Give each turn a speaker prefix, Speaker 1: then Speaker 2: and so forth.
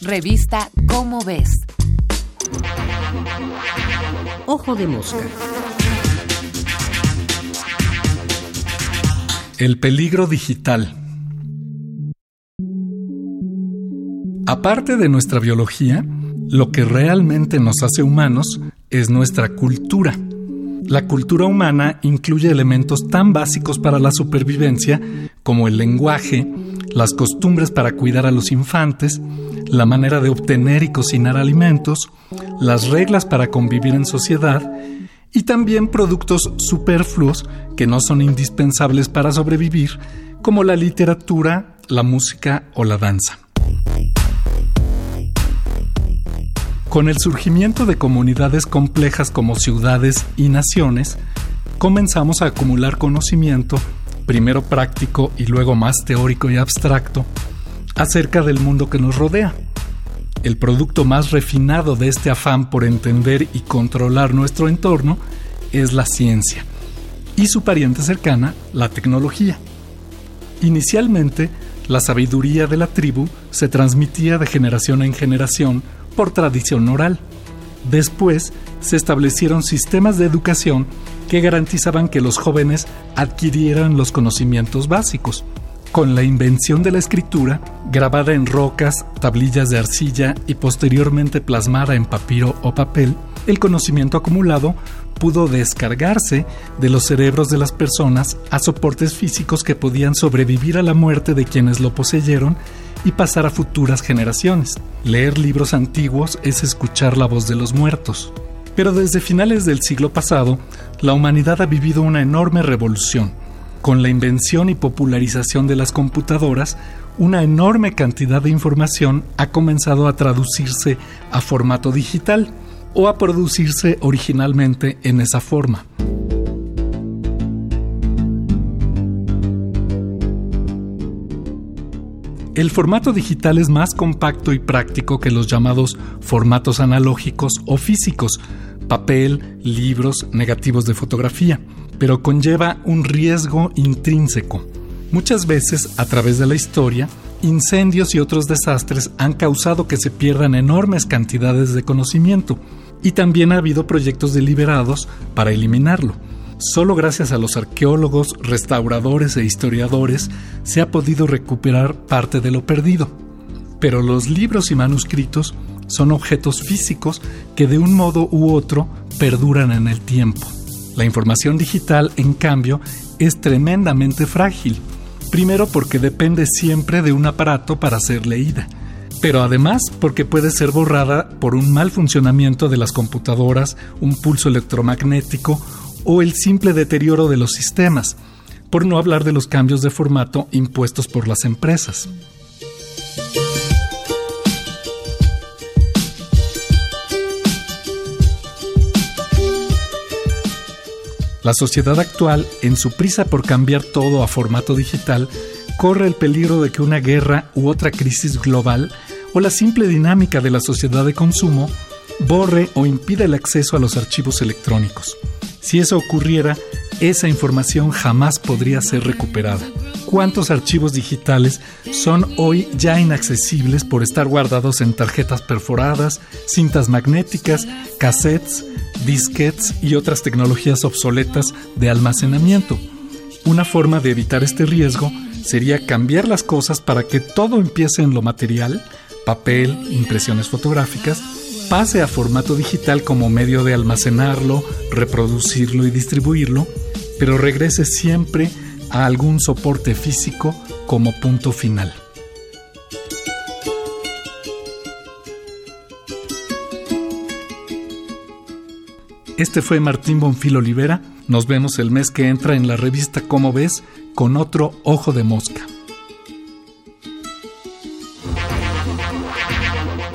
Speaker 1: Revista Cómo ves.
Speaker 2: Ojo de mosca.
Speaker 3: El peligro digital. Aparte de nuestra biología, lo que realmente nos hace humanos es nuestra cultura. La cultura humana incluye elementos tan básicos para la supervivencia como el lenguaje, las costumbres para cuidar a los infantes, la manera de obtener y cocinar alimentos, las reglas para convivir en sociedad y también productos superfluos que no son indispensables para sobrevivir, como la literatura, la música o la danza. Con el surgimiento de comunidades complejas como ciudades y naciones, comenzamos a acumular conocimiento, primero práctico y luego más teórico y abstracto, acerca del mundo que nos rodea. El producto más refinado de este afán por entender y controlar nuestro entorno es la ciencia y su pariente cercana, la tecnología. Inicialmente, la sabiduría de la tribu se transmitía de generación en generación por tradición oral. Después se establecieron sistemas de educación que garantizaban que los jóvenes adquirieran los conocimientos básicos. Con la invención de la escritura, grabada en rocas, tablillas de arcilla y posteriormente plasmada en papiro o papel, el conocimiento acumulado pudo descargarse de los cerebros de las personas a soportes físicos que podían sobrevivir a la muerte de quienes lo poseyeron y pasar a futuras generaciones. Leer libros antiguos es escuchar la voz de los muertos. Pero desde finales del siglo pasado, la humanidad ha vivido una enorme revolución. Con la invención y popularización de las computadoras, una enorme cantidad de información ha comenzado a traducirse a formato digital o a producirse originalmente en esa forma. El formato digital es más compacto y práctico que los llamados formatos analógicos o físicos, papel, libros, negativos de fotografía, pero conlleva un riesgo intrínseco. Muchas veces, a través de la historia, incendios y otros desastres han causado que se pierdan enormes cantidades de conocimiento, y también ha habido proyectos deliberados para eliminarlo. Solo gracias a los arqueólogos, restauradores e historiadores se ha podido recuperar parte de lo perdido. Pero los libros y manuscritos son objetos físicos que de un modo u otro perduran en el tiempo. La información digital, en cambio, es tremendamente frágil. Primero porque depende siempre de un aparato para ser leída, pero además porque puede ser borrada por un mal funcionamiento de las computadoras, un pulso electromagnético o el simple deterioro de los sistemas, por no hablar de los cambios de formato impuestos por las empresas. La sociedad actual, en su prisa por cambiar todo a formato digital, corre el peligro de que una guerra u otra crisis global o la simple dinámica de la sociedad de consumo borre o impida el acceso a los archivos electrónicos. Si eso ocurriera, esa información jamás podría ser recuperada. ¿Cuántos archivos digitales son hoy ya inaccesibles por estar guardados en tarjetas perforadas, cintas magnéticas, cassettes, disquetes y otras tecnologías obsoletas de almacenamiento? Una forma de evitar este riesgo sería cambiar las cosas para que todo empiece en lo material, papel, impresiones fotográficas, pase a formato digital como medio de almacenarlo, reproducirlo y distribuirlo, pero regrese siempre a algún soporte físico como punto final. Este fue Martín Bonfil Olivera. Nos vemos el mes que entra en la revista Cómo ves con otro ojo de mosca.